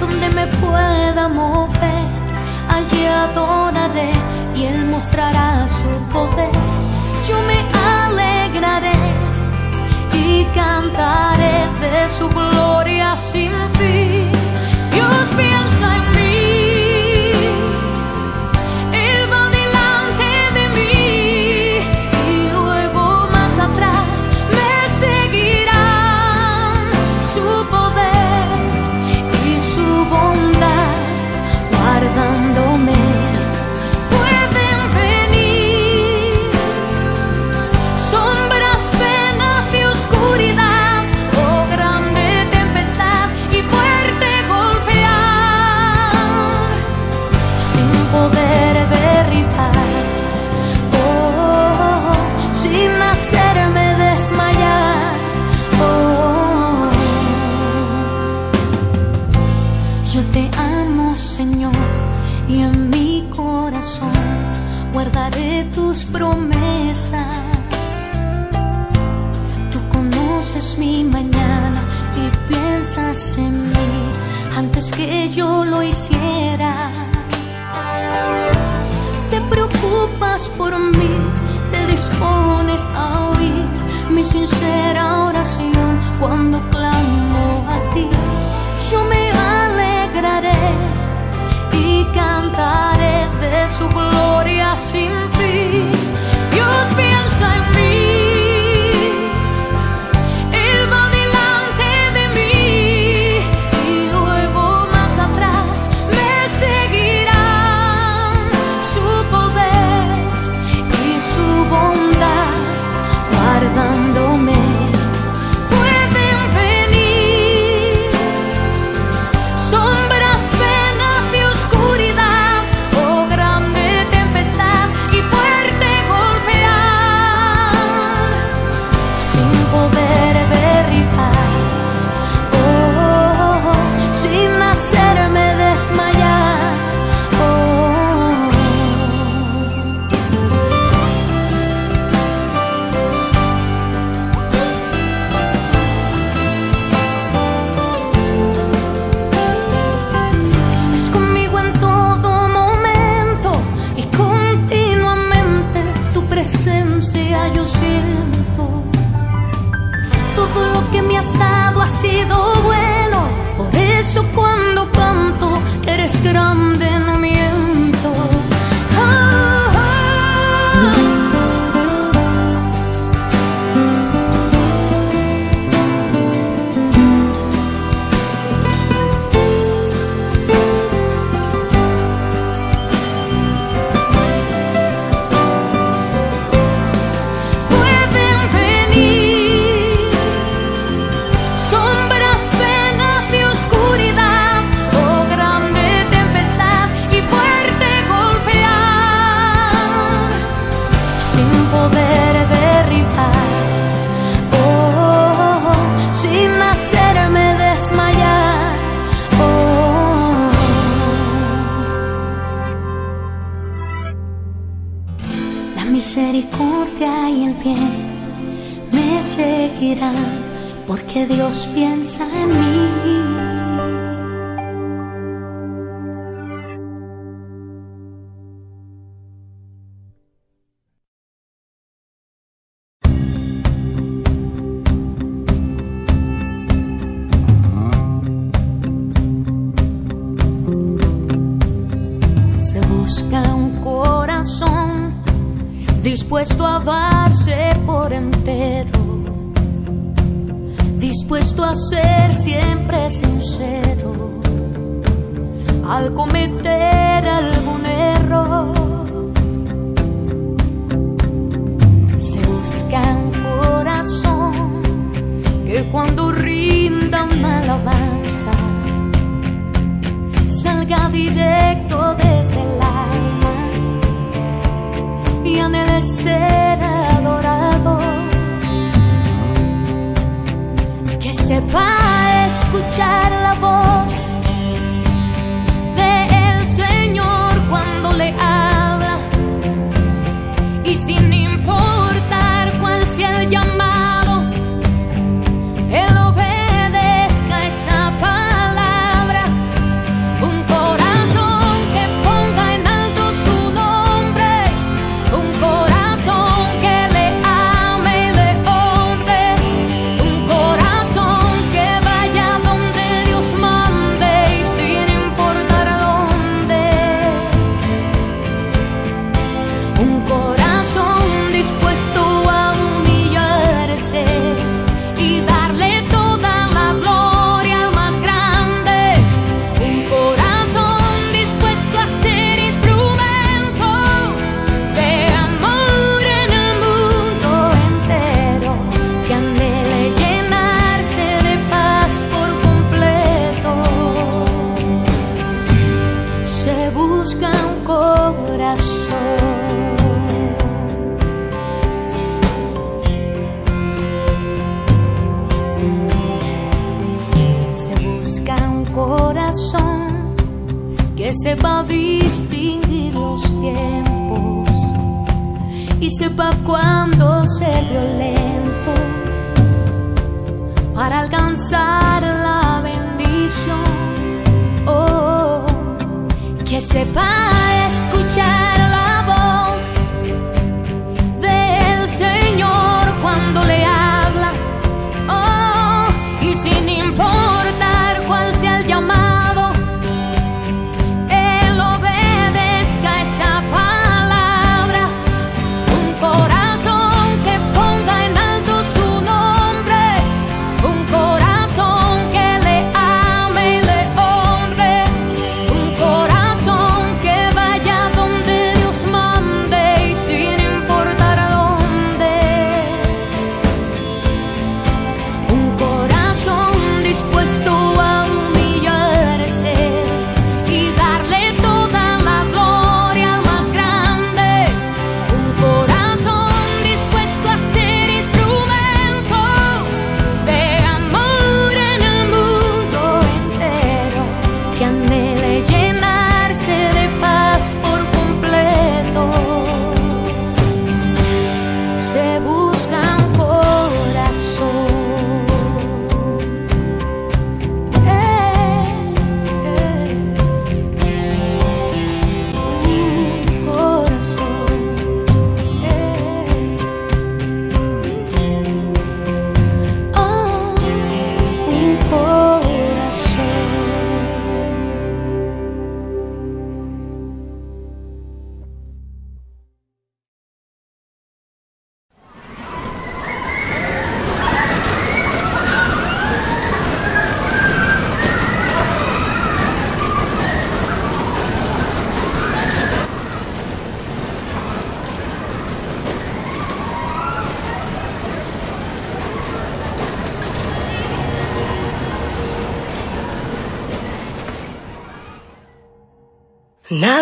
donde me pueda mover, allí adoraré y Él mostrará su poder. Yo me alegraré y cantaré de su gloria sin fin. Dios piensa en mí. por mí, te dispones a oír mi sincera oración cuando clamo a ti. Yo me alegraré y cantaré de su gloria sin máscara. Mais...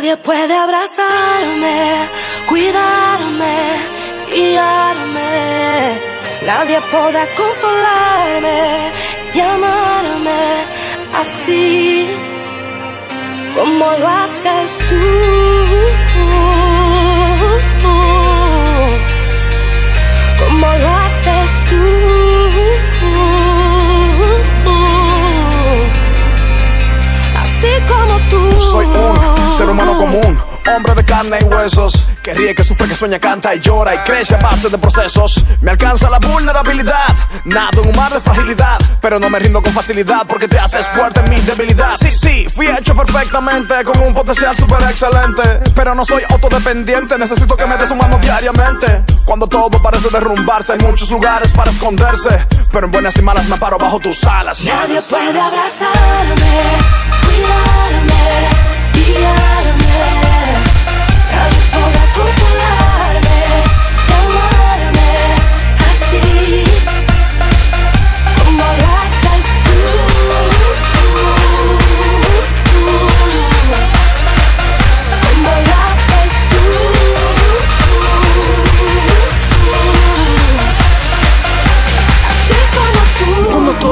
Nadie puede abrazarme, cuidarme, guiarme. Nadie podrá consolarme y amarme así como lo haces tú. Como lo haces tú. Así como tú. Ser humano común, hombre de carne y huesos, que ríe, que sufre, que sueña, canta y llora y crece a base de procesos. Me alcanza la vulnerabilidad, nado en un mar de fragilidad, pero no me rindo con facilidad porque te haces fuerte en mi debilidad. Sí, sí, fui hecho perfectamente con un potencial súper excelente, pero no soy autodependiente, necesito que me des tu mano diariamente. Cuando todo parece derrumbarse, hay muchos lugares para esconderse, pero en buenas y malas me paro bajo tus alas. Nadie puede abrazarme, cuidarme, guiarme. Nadie podrá consolarme,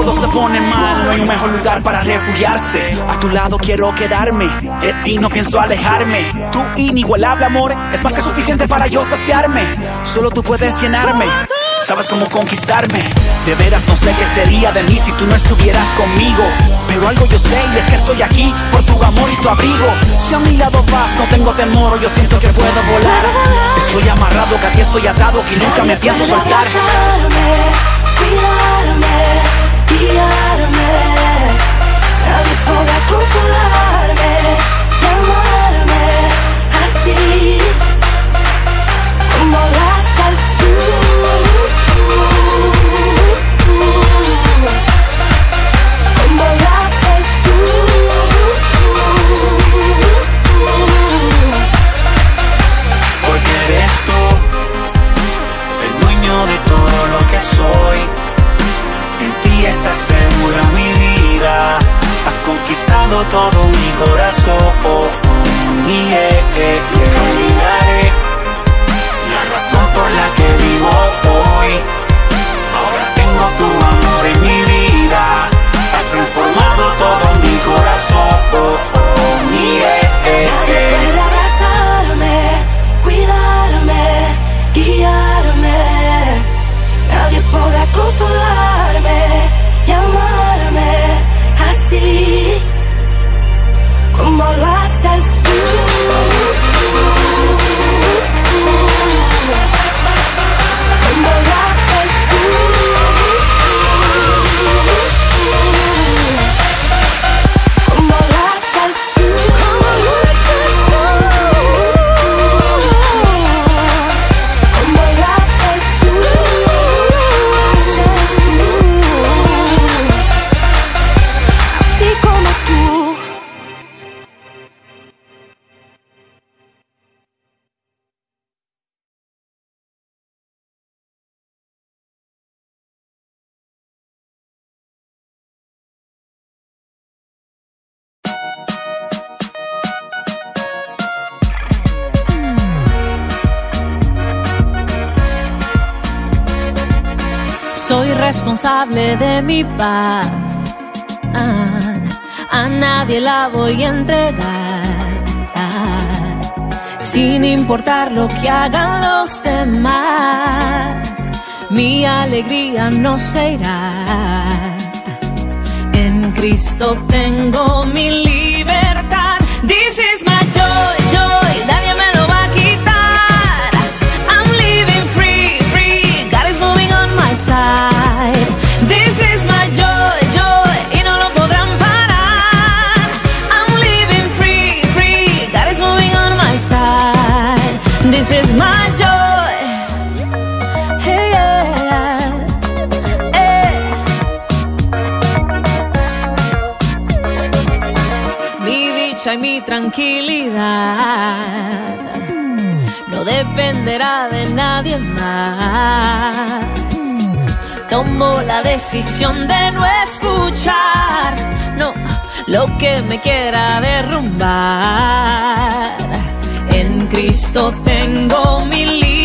todo se pone mal, no hay un mejor lugar para refugiarse. A tu lado quiero quedarme, de ti no pienso alejarme. Tu inigualable amor es más que suficiente para yo saciarme. Solo tú puedes llenarme, sabes cómo conquistarme. De veras no sé qué sería de mí si tú no estuvieras conmigo. Pero algo yo sé y es que estoy aquí por tu amor y tu abrigo. Si a mi lado vas, no tengo temor, yo siento que puedo volar. Estoy amarrado, que aquí estoy atado, que nunca me pienso soltar. abrazarme, cuidarme, guiarme. Nadie podrá consolarme conquistado todo mi corazón y eh, eh, yeah, yeah, la razón por la que vivo hoy. Ahora tengo tu amor en mi vida, has transformado todo mi corazón y eh, Puede abrazarme, cuidarme, guiarme. Nadie podrá consolarme y amarme así. culpable de mi paz. Ah, a nadie la voy a entregar. Ah, sin importar lo que hagan los demás, mi alegría no se irá. En Cristo tengo mi dependerá de nadie más. Tomo la decisión de no escuchar, no, lo que me quiera derrumbar. En Cristo tengo mi libertad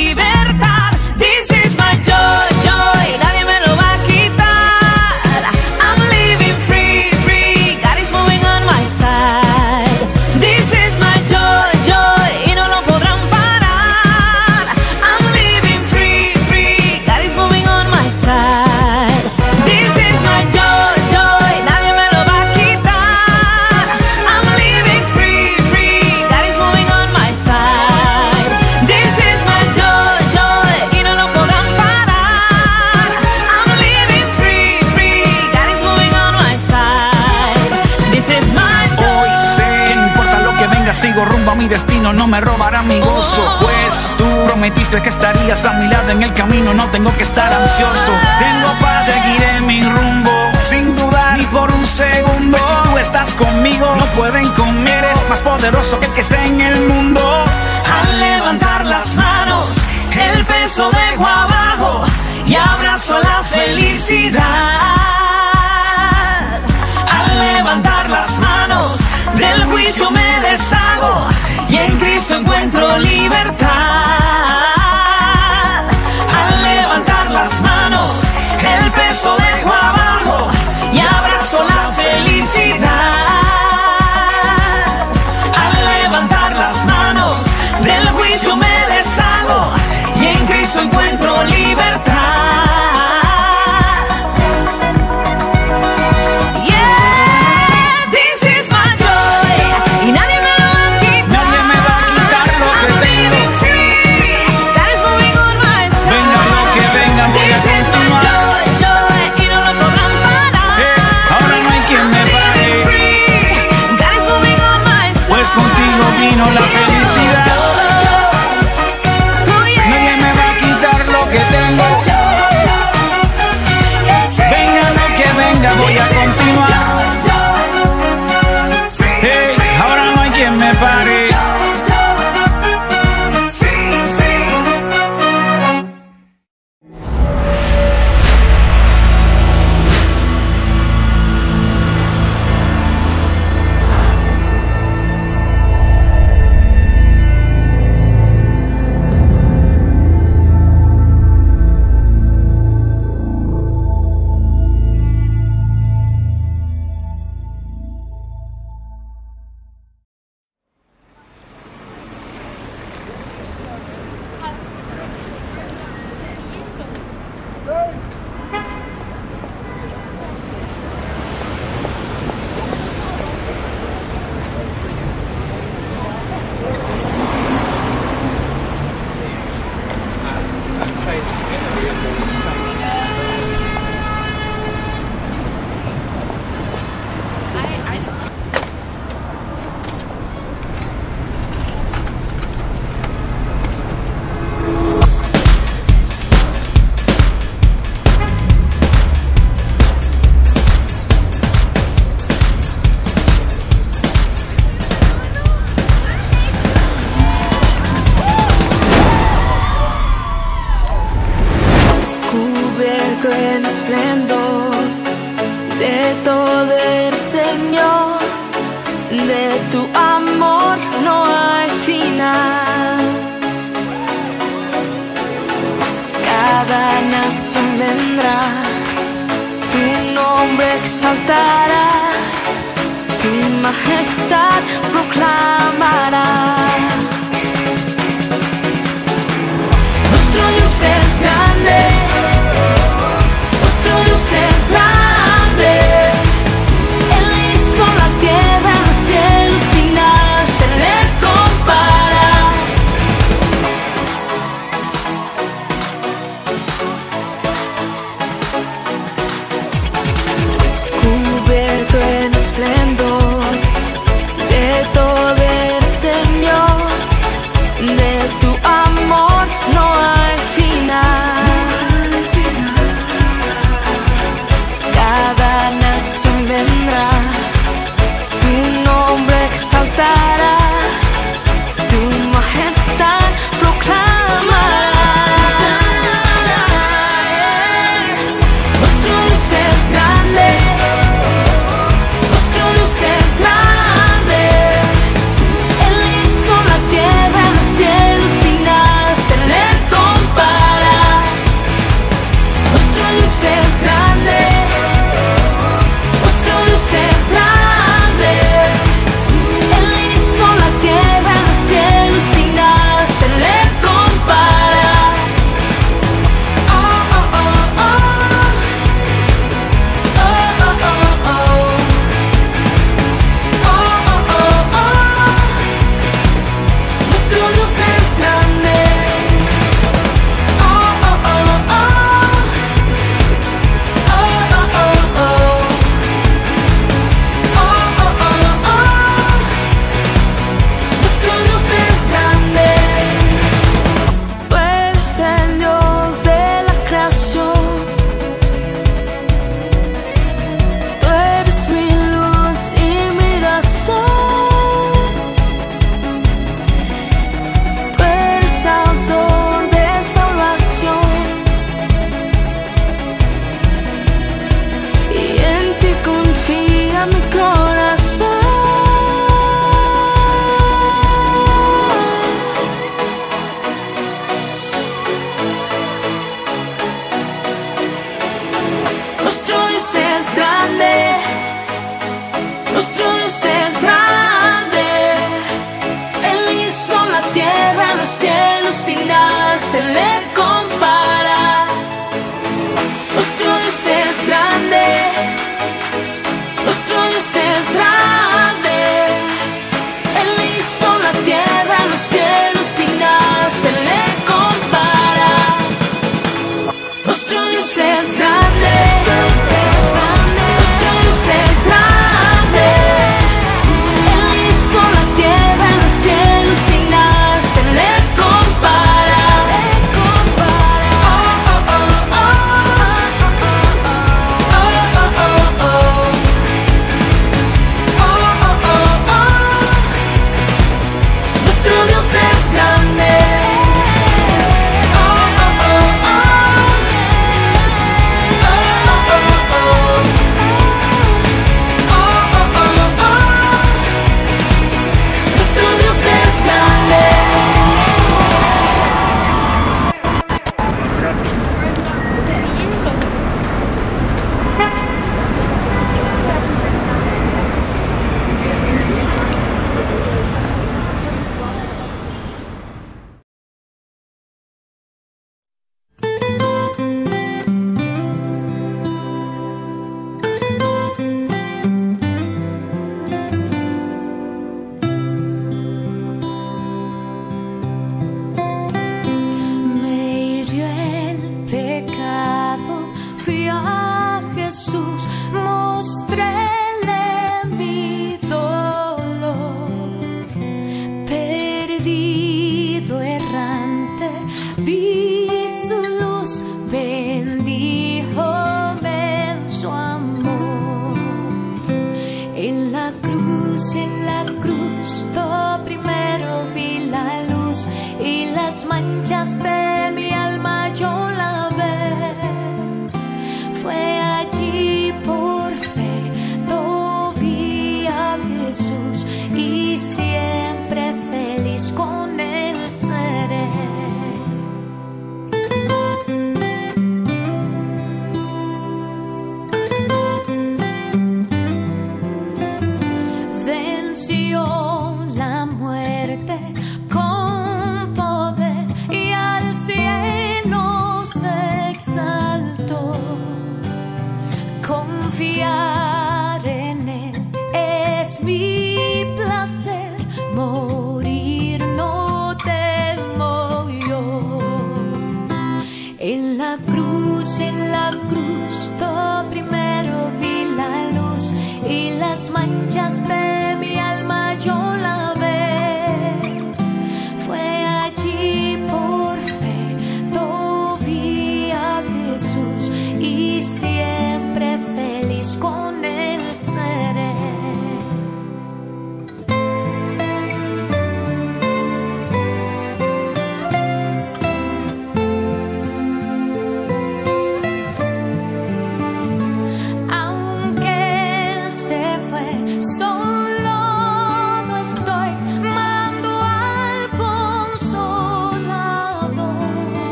no me robará mi gozo. Oh. Pues tú prometiste que estarías a mi lado en el camino, no tengo que estar ansioso. Tengo paz, seguiré mi rumbo, sin dudar ni por un segundo. Pues si tú estás conmigo, no pueden conmigo. Eres más poderoso que el que está en el mundo. Al levantar las manos, el peso dejo abajo y abrazo la felicidad. Al levantar las manos, del juicio me deshago y en Cristo encuentro libertad. Al levantar las manos, el peso dejo abajo y abrazo la felicidad.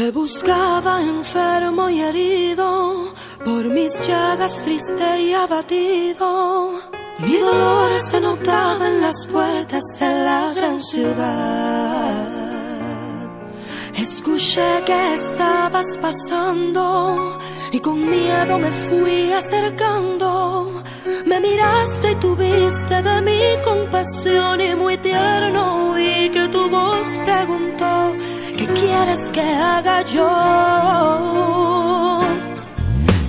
Te buscaba enfermo y herido, por mis llagas triste y abatido. Mi dolor se notaba en las puertas de la gran ciudad. Escuché que estabas pasando y con miedo me fui acercando. Me miraste y tuviste de mí compasión y muy tierno y que tu voz preguntó ¿Qué quieres que haga yo?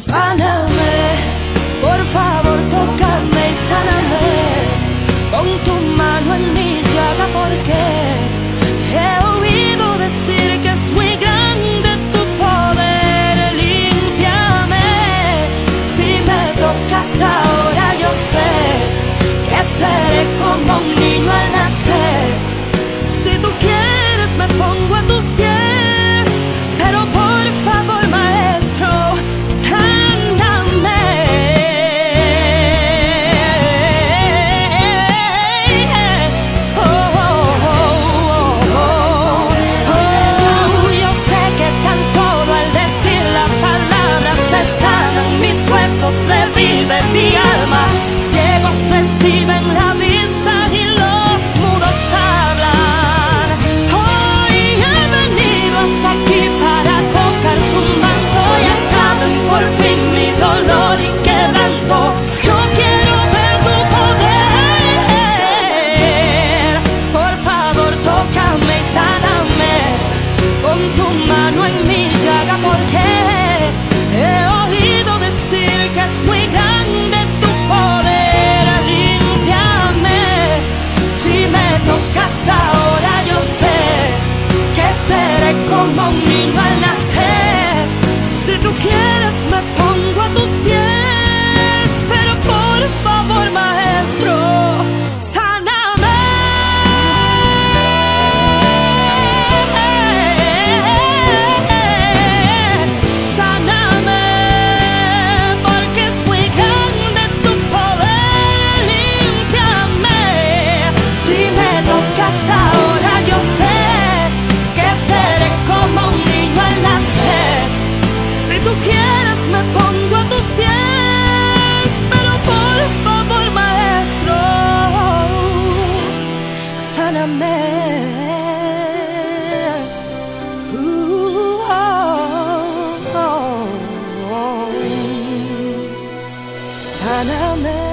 Sáname, por favor, tócame y sáname con tu mano en mi 바람에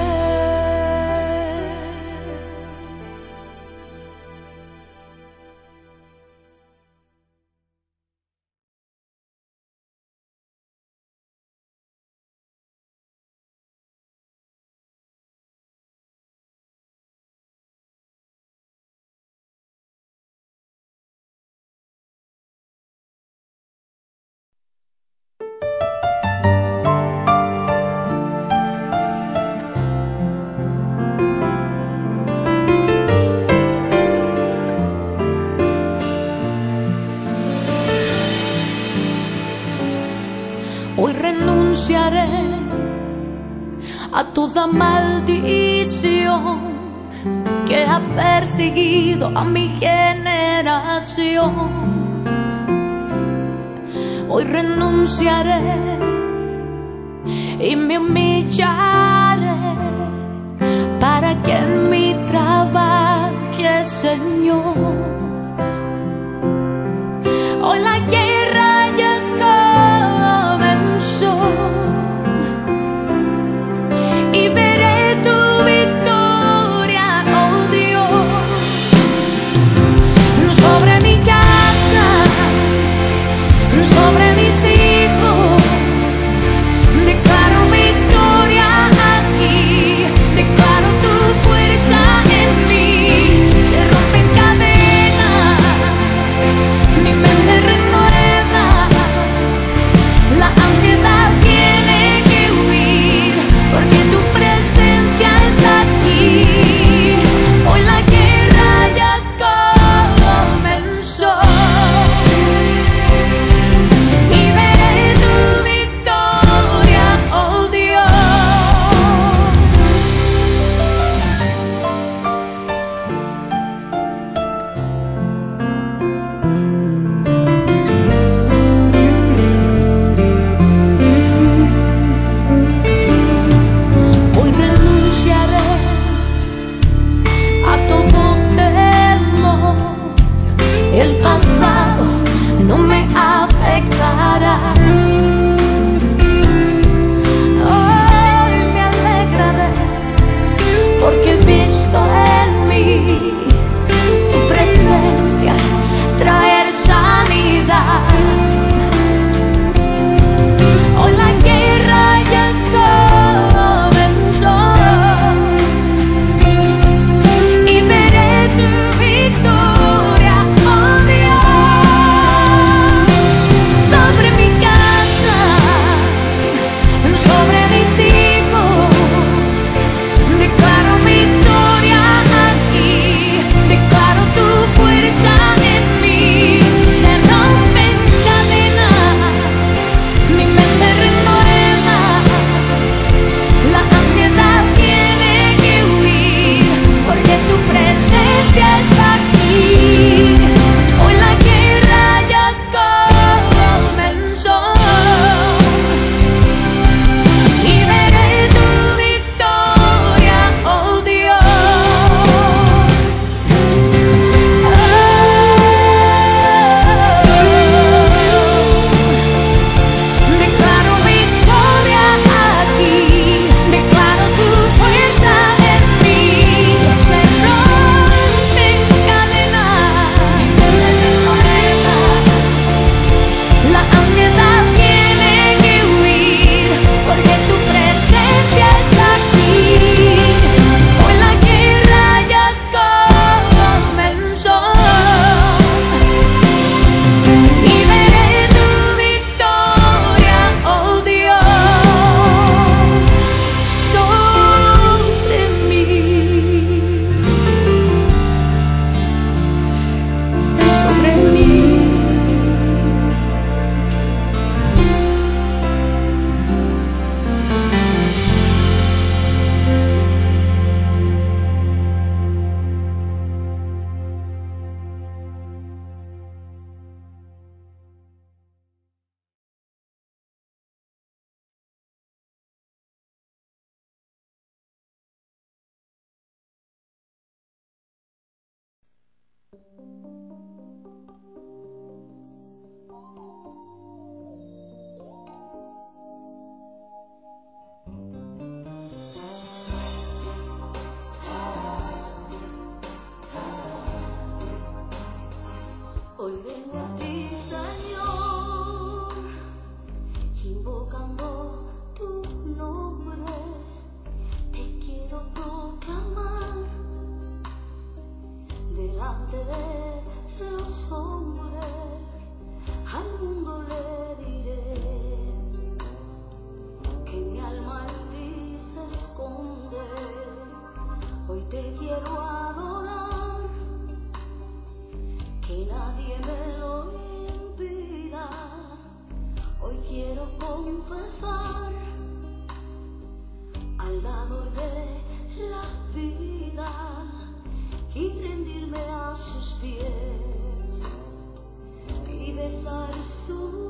toda maldición que ha perseguido a mi generación. Hoy renunciaré y me humillaré para que en mí trabaje, Señor. confesar al dador de la vida y rendirme a sus pies y besar su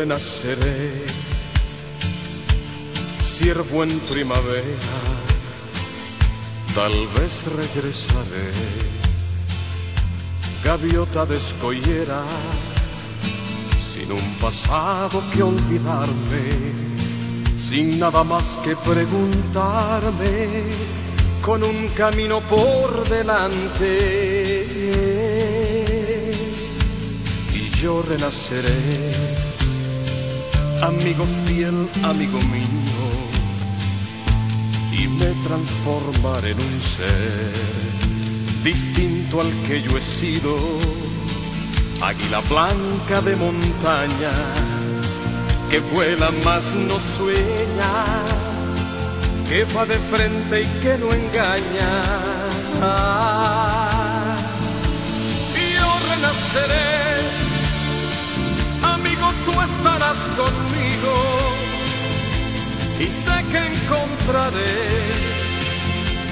le naceré, siervo en primavera, tal vez regresaré, gaviota de sin un pasado que olvidarme sin nada más que preguntarme, con un camino por delante. Y yo renaceré amigo fiel, amigo mío, y me transformaré en un ser distinto al que yo he sido, águila blanca de montaña, que vuela más no sueña, que va de frente y que no engaña. Conmigo, y sé que encontraré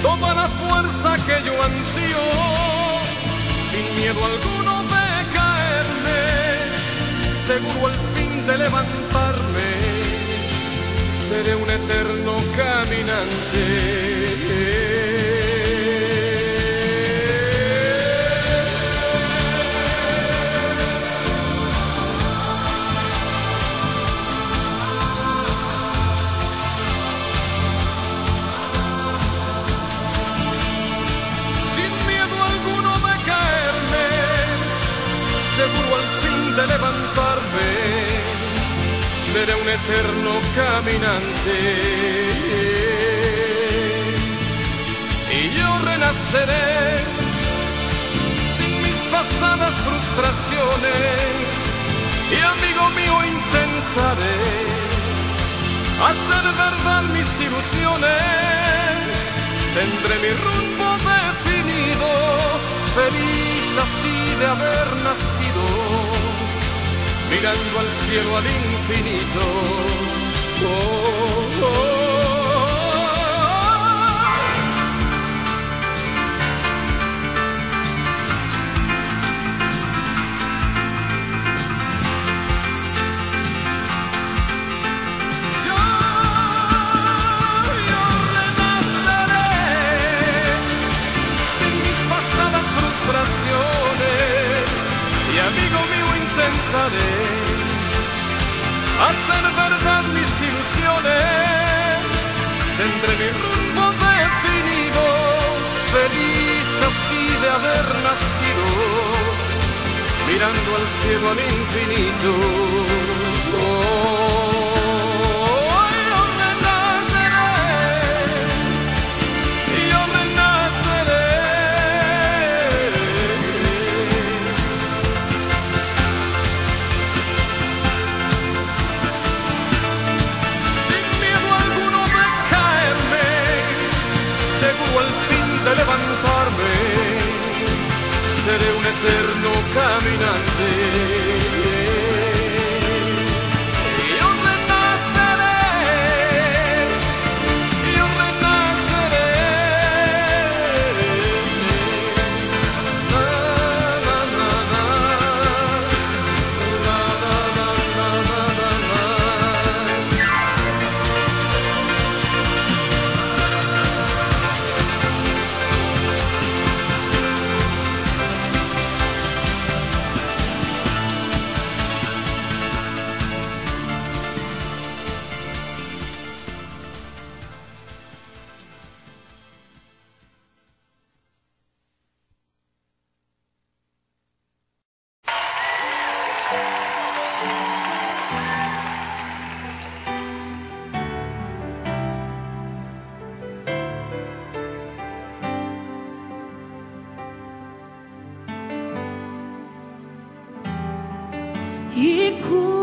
toda la fuerza que yo ansío, sin miedo alguno de caerme, seguro al fin de levantarme, seré un eterno caminante. Eterno caminante. Y yo renaceré sin mis pasadas frustraciones, y amigo mío intentaré hacer verdad mis ilusiones. Tendré mi rumbo definido, feliz así de haber nacido, mirando al cielo, al infinito. Oh, oh, mirando al cielo al infinito. Oh, yo renaceré, yo renaceré. sin miedo alguno de caerme, seguro al fin de levantarme, seré un eterno caminante. 一哭。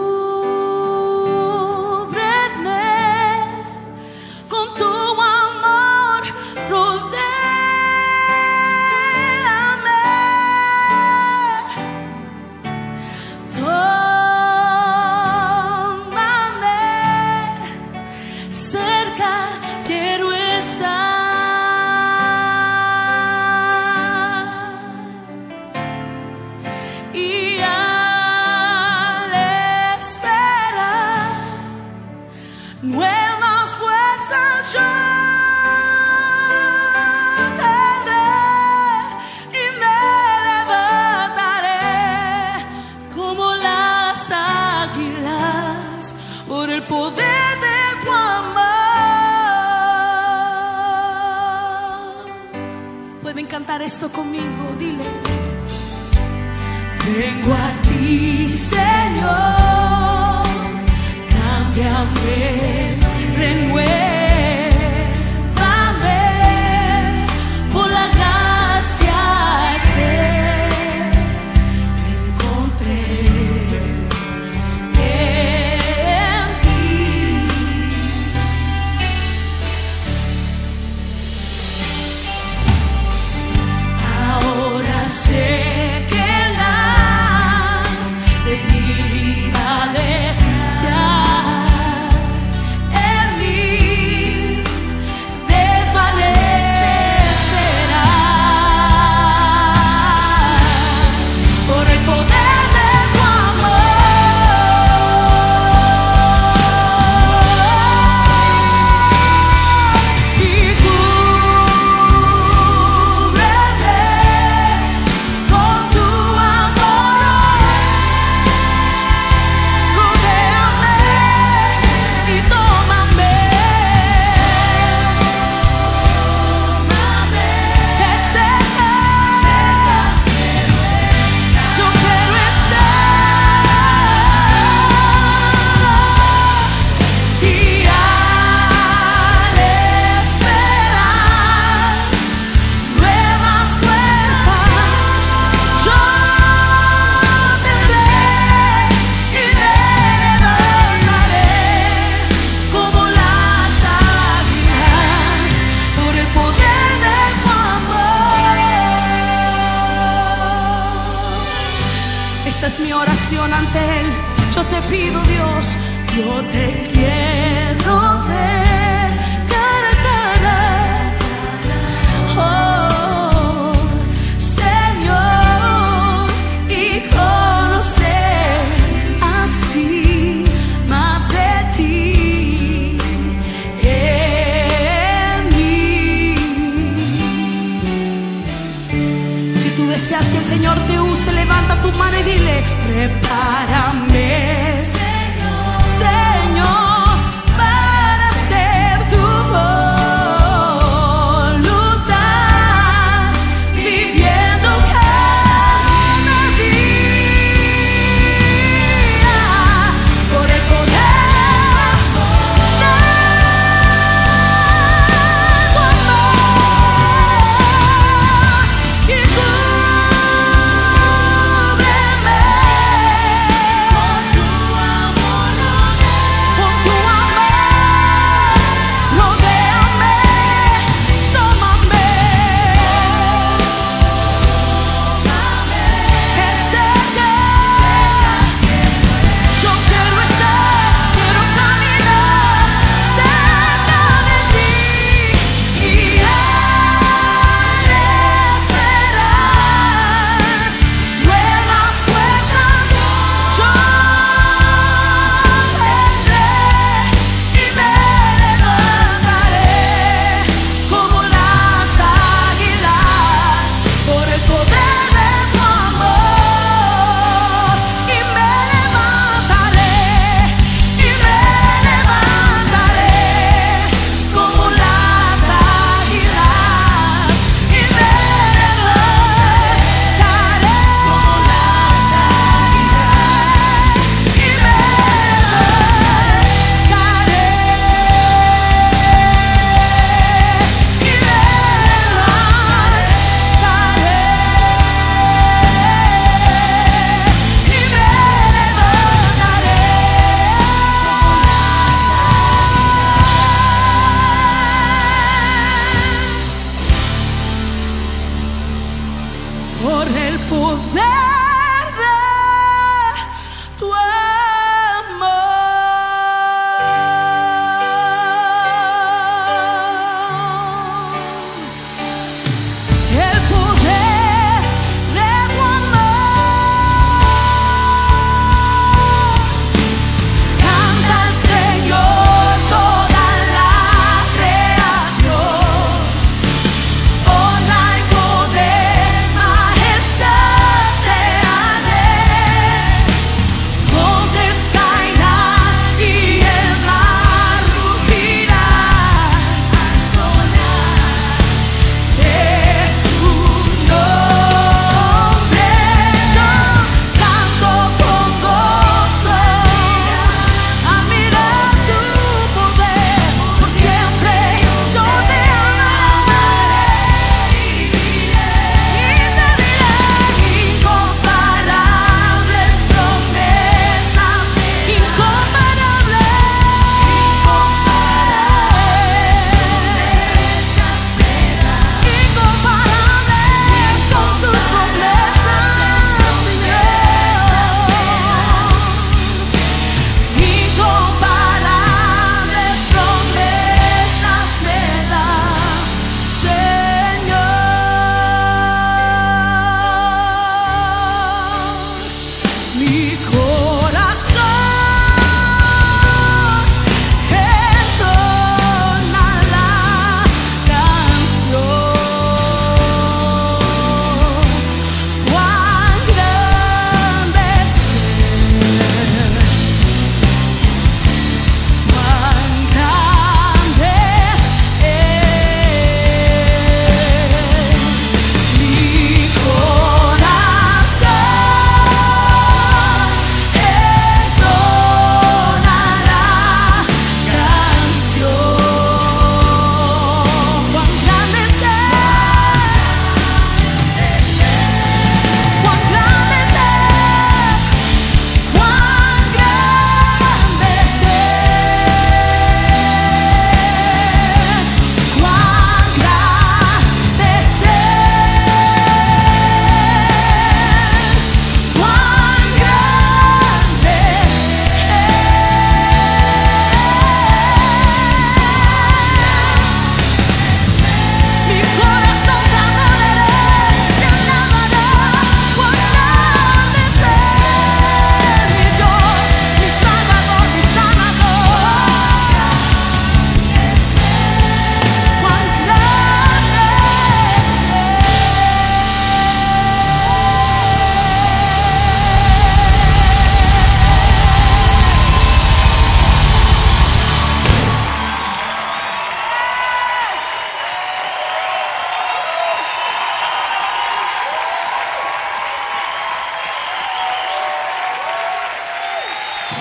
Pido, Dios, yo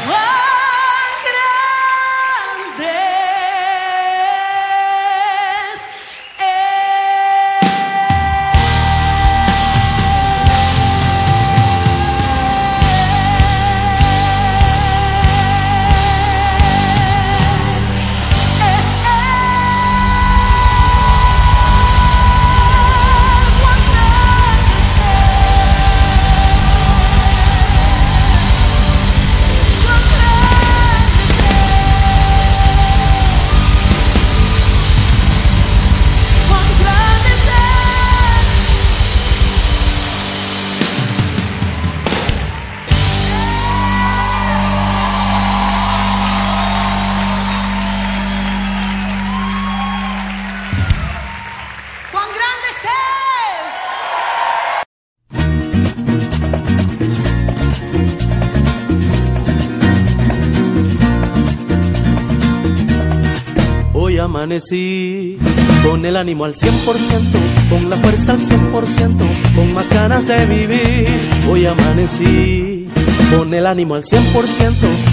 Whoa! Amanecí con el ánimo al 100%, con la fuerza al 100%, con más ganas de vivir. Hoy amanecí con el ánimo al 100%,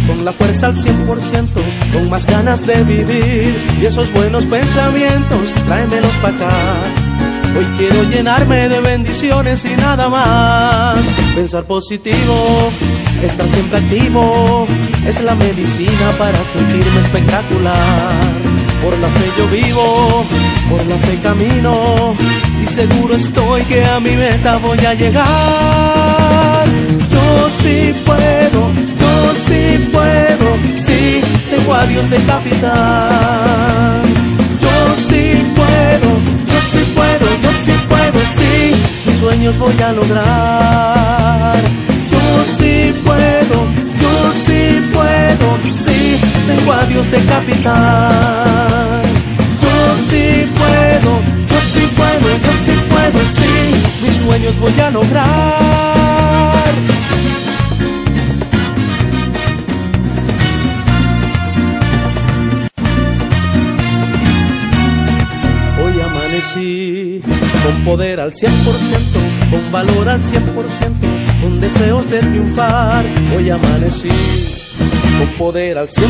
con la fuerza al 100%, con más ganas de vivir. Y esos buenos pensamientos, tráemelos para acá. Hoy quiero llenarme de bendiciones y nada más. Pensar positivo, estar siempre activo, es la medicina para sentirme espectacular. Por la fe yo vivo, por la fe camino y seguro estoy que a mi meta voy a llegar. Yo sí puedo, yo sí puedo, sí, tengo a Dios de capitán. Yo sí puedo, yo sí puedo, yo sí puedo, sí, mis sueños voy a lograr. Yo sí puedo, yo sí puedo, tengo a Dios de capitán. Yo sí puedo, yo sí puedo, yo sí puedo, sí, mis sueños voy a lograr. Hoy amanecí con poder al 100%, con valor al 100%, con deseos de triunfar. Hoy amanecí con poder al 100%,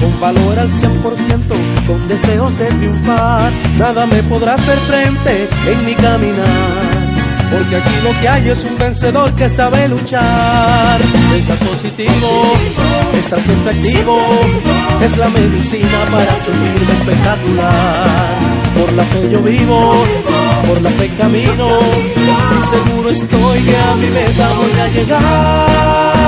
con valor al 100%, con deseos de triunfar. Nada me podrá hacer frente en mi caminar. Porque aquí lo que hay es un vencedor que sabe luchar. Pensar positivo, estar siempre activo, es la medicina para sentirme espectacular. Por la fe yo vivo, por la fe camino, y seguro estoy que a mi meta voy a llegar.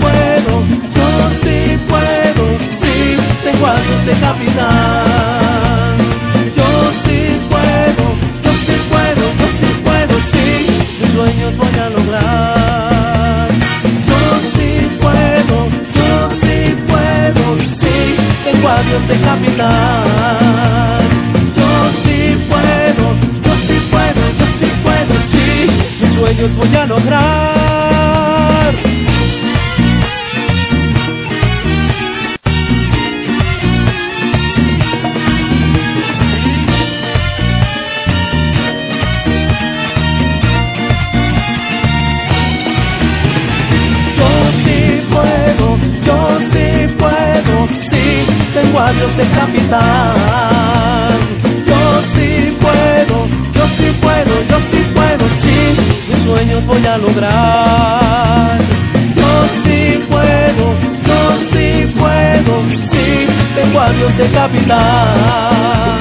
Puedo, yo sí puedo, sí, tengo a Dios de capitán. Yo sí puedo, yo sí puedo, yo sí puedo, sí, mis sueños voy a lograr. Yo sí puedo, yo sí puedo, sí, tengo a Dios de capitán. Yo sí puedo, yo sí puedo, yo sí puedo, sí, mis sueños voy a lograr. Tengo a de capitán. Yo sí puedo, yo sí puedo, yo sí puedo, sí, mis sueños voy a lograr. Yo sí puedo, yo sí puedo, sí, tengo a de capitán.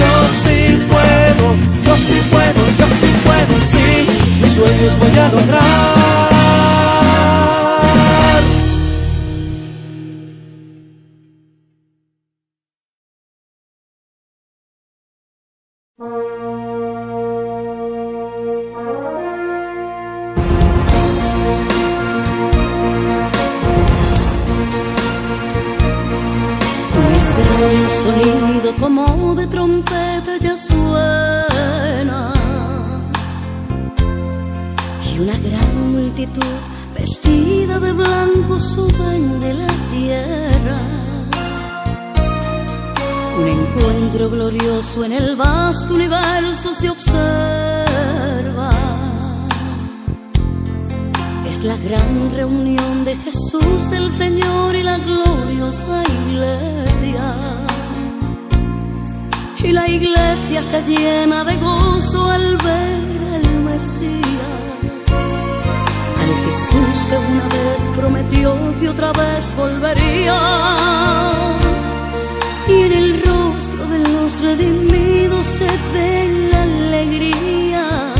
Yo sí puedo, yo sí puedo, yo sí puedo, sí, mis sueños voy a lograr. En el vasto universo se observa. Es la gran reunión de Jesús del Señor y la gloriosa iglesia. Y la iglesia está llena de gozo al ver al Mesías. Al Jesús que una vez prometió que otra vez volvería. Y en el de los redimidos se ve la alegría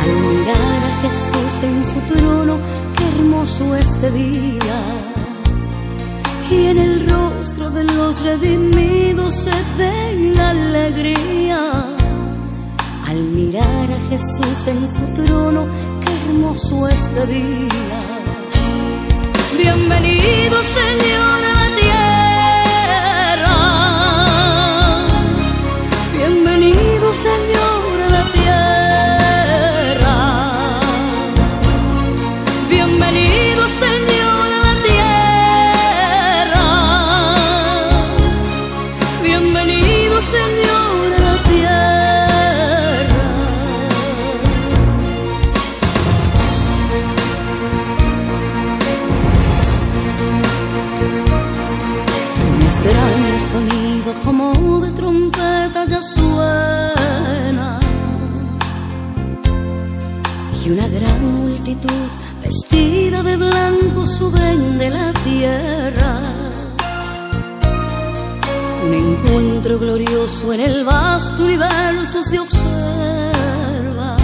al mirar a Jesús en su trono, qué hermoso este día. Y en el rostro de los redimidos se ve la alegría. Al mirar a Jesús en su trono, qué hermoso este día. Bienvenido Señor glorioso en el vasto universo se observa.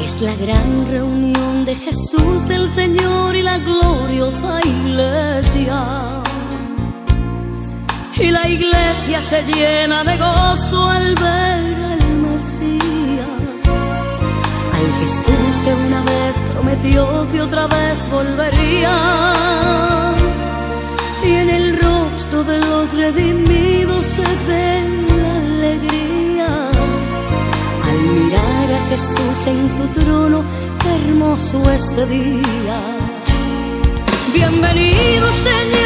Es la gran reunión de Jesús, el Señor y la gloriosa iglesia. Y la iglesia se llena de gozo al ver al Mesías, al Jesús que una vez prometió que otra vez volvería. Y en el de los redimidos se den la alegría. Al mirar a Jesús en su trono, hermoso este día. Bienvenidos, Señor.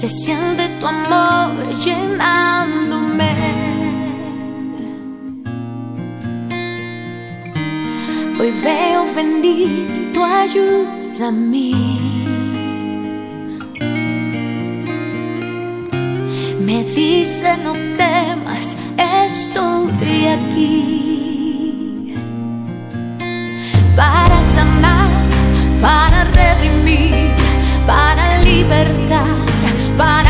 Se siente tu amor llenándome. Hoy veo venir ayuda a mí. Me dice no temas, estoy aquí para sanar, para redimir, para libertar, para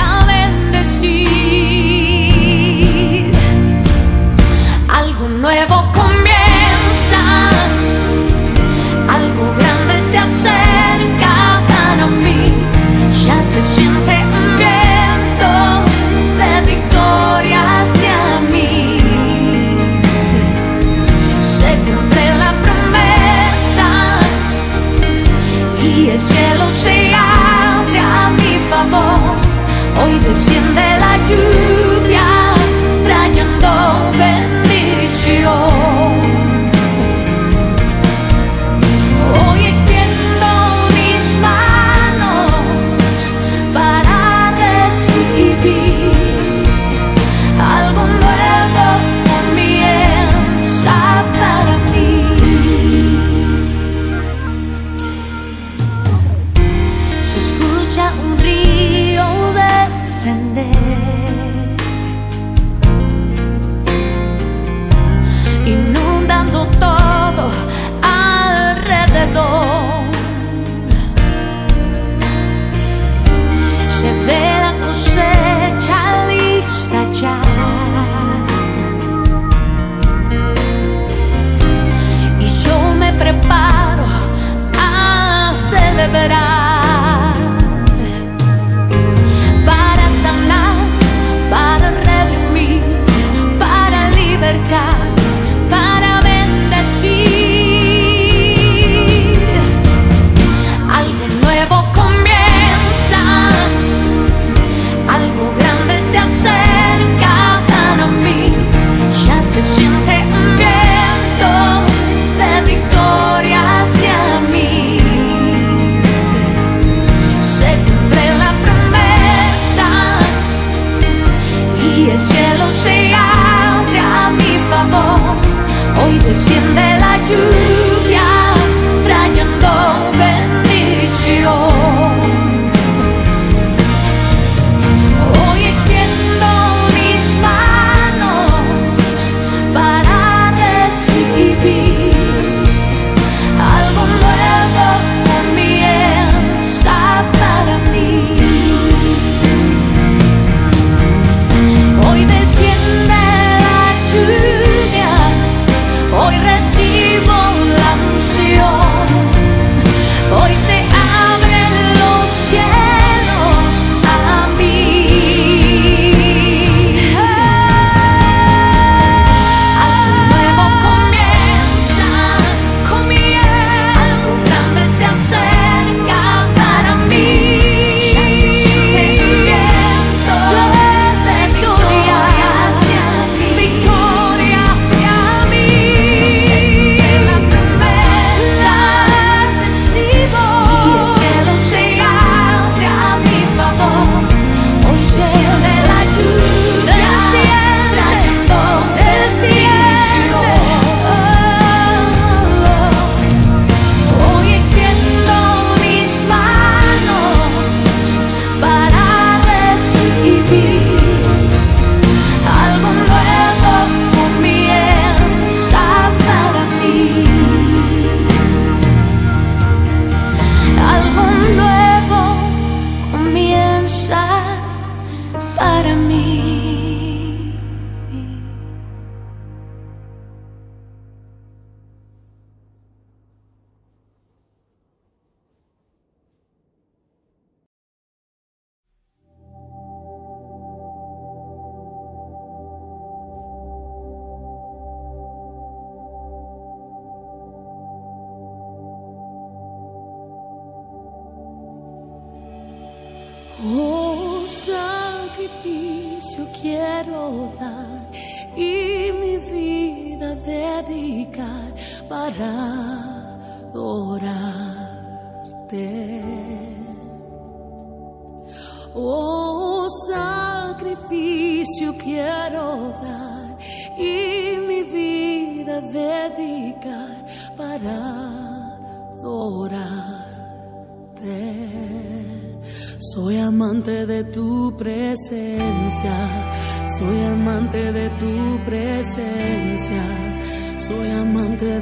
para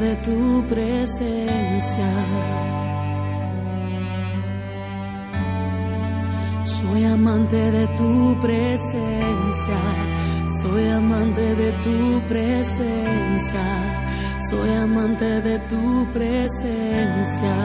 de tu presencia. Soy amante de tu presencia, soy amante de tu presencia, soy amante de tu presencia.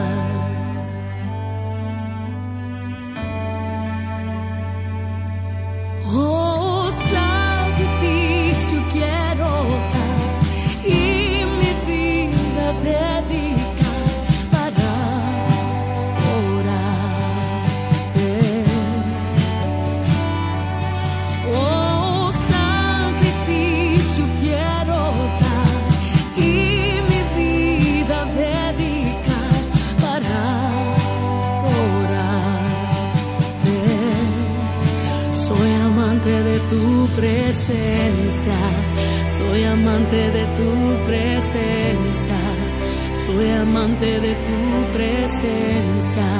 tu presencia.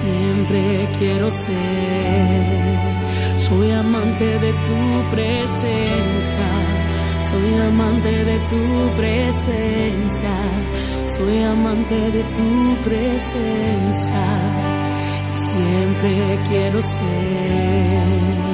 Siempre quiero ser. Soy amante de tu presencia. Soy amante de tu presencia. Soy amante de tu presencia. Siempre quiero ser.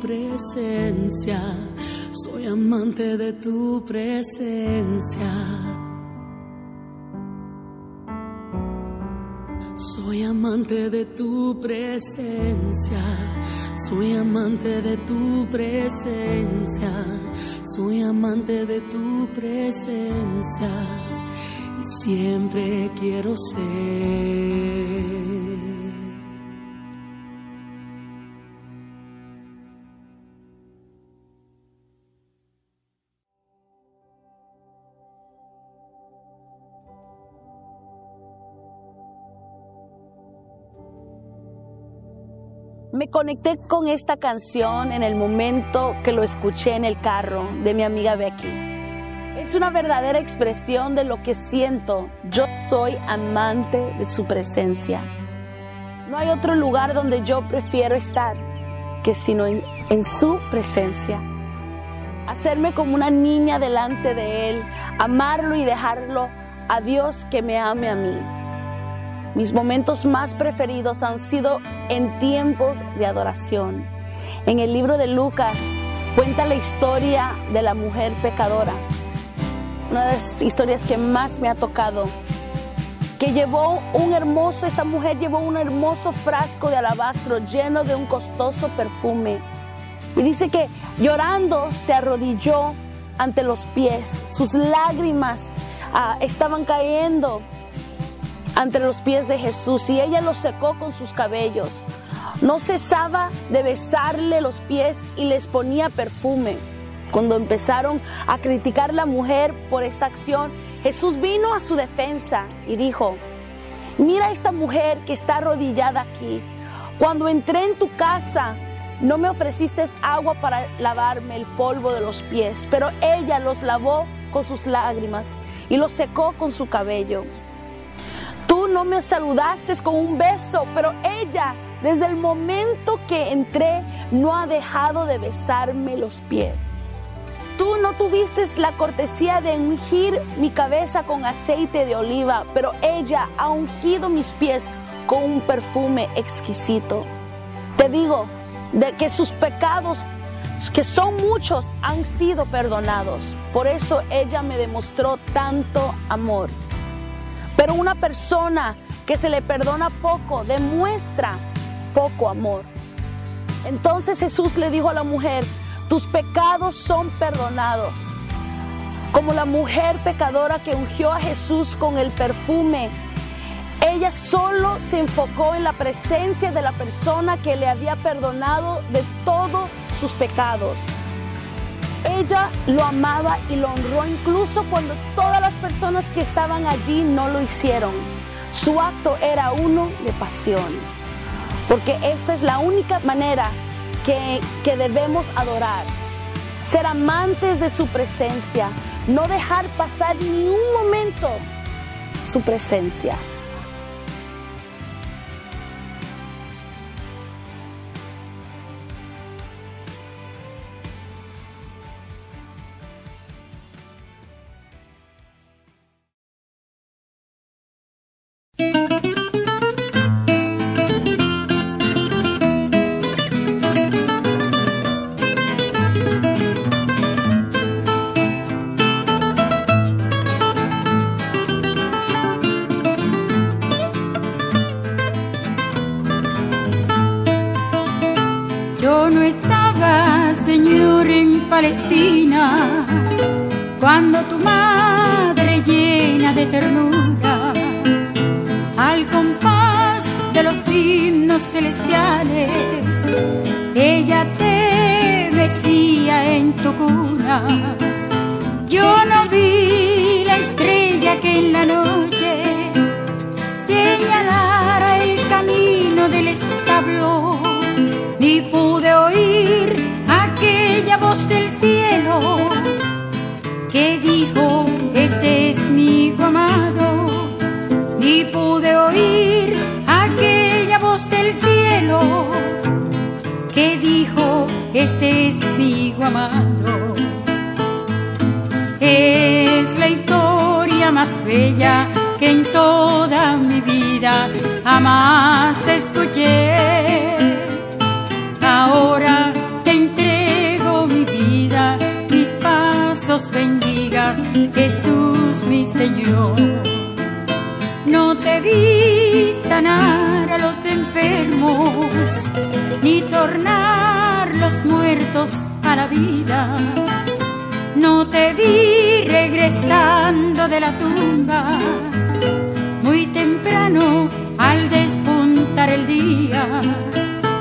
Presencia, soy amante de tu presencia. Soy amante de tu presencia, soy amante de tu presencia, soy amante de tu presencia y siempre quiero ser. Me conecté con esta canción en el momento que lo escuché en el carro de mi amiga Becky. Es una verdadera expresión de lo que siento. Yo soy amante de su presencia. No hay otro lugar donde yo prefiero estar que sino en, en su presencia. Hacerme como una niña delante de Él, amarlo y dejarlo a Dios que me ame a mí. Mis momentos más preferidos han sido en tiempos de adoración. En el libro de Lucas cuenta la historia de la mujer pecadora. Una de las historias que más me ha tocado. Que llevó un hermoso, esta mujer llevó un hermoso frasco de alabastro lleno de un costoso perfume. Y dice que llorando se arrodilló ante los pies. Sus lágrimas ah, estaban cayendo ante los pies de Jesús y ella los secó con sus cabellos. No cesaba de besarle los pies y les ponía perfume. Cuando empezaron a criticar a la mujer por esta acción, Jesús vino a su defensa y dijo, mira esta mujer que está arrodillada aquí. Cuando entré en tu casa, no me ofreciste agua para lavarme el polvo de los pies, pero ella los lavó con sus lágrimas y los secó con su cabello. Tú no me saludaste con un beso, pero ella, desde el momento que entré, no ha dejado de besarme los pies. Tú no tuviste la cortesía de ungir mi cabeza con aceite de oliva, pero ella ha ungido mis pies con un perfume exquisito. Te digo de que sus pecados, que son muchos, han sido perdonados. Por eso ella me demostró tanto amor. Pero una persona que se le perdona poco demuestra poco amor. Entonces Jesús le dijo a la mujer, tus pecados son perdonados. Como la mujer pecadora que ungió a Jesús con el perfume, ella solo se enfocó en la presencia de la persona que le había perdonado de todos sus pecados. Ella lo amaba y lo honró incluso cuando todas las personas que estaban allí no lo hicieron. Su acto era uno de pasión. Porque esta es la única manera que, que debemos adorar. Ser amantes de su presencia. No dejar pasar ni un momento su presencia. Tornar los muertos a la vida. No te vi regresando de la tumba, muy temprano al despuntar el día.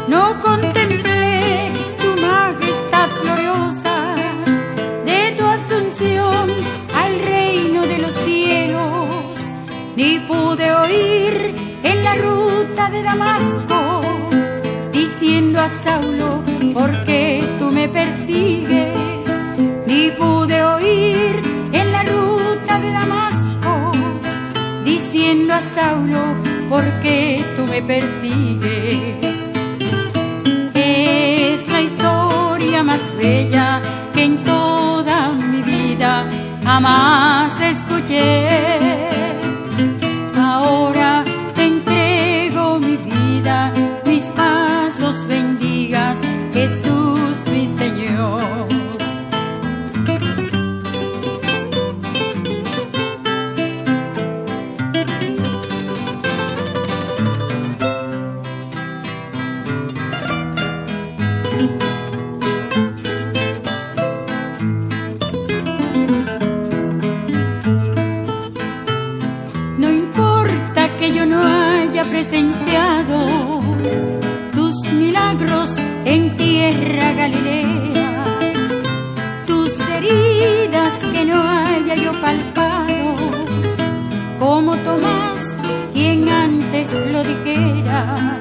No contemplé tu majestad gloriosa de tu asunción al reino de los cielos, ni pude oír en la ruta de Damasco a Saulo, ¿por qué tú me persigues? Ni pude oír en la ruta de Damasco diciendo a Saulo, ¿por qué tú me persigues? Es la historia más bella que en toda mi vida jamás escuché. Galilea, tus heridas que no haya yo palpado, como Tomás, quien antes lo dijera,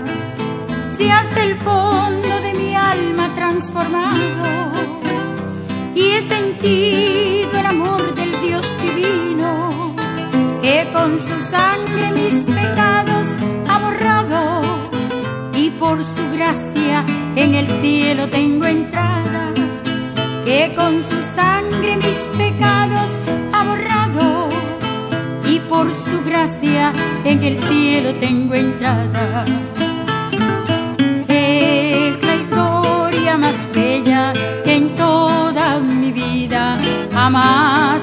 si hasta el fondo de mi alma transformado y he sentido el amor del Dios divino que con su sangre mis pecados ha borrado y por su gracia en el cielo tengo entrada, que con su sangre mis pecados ha borrado y por su gracia en el cielo tengo entrada. Es la historia más bella que en toda mi vida jamás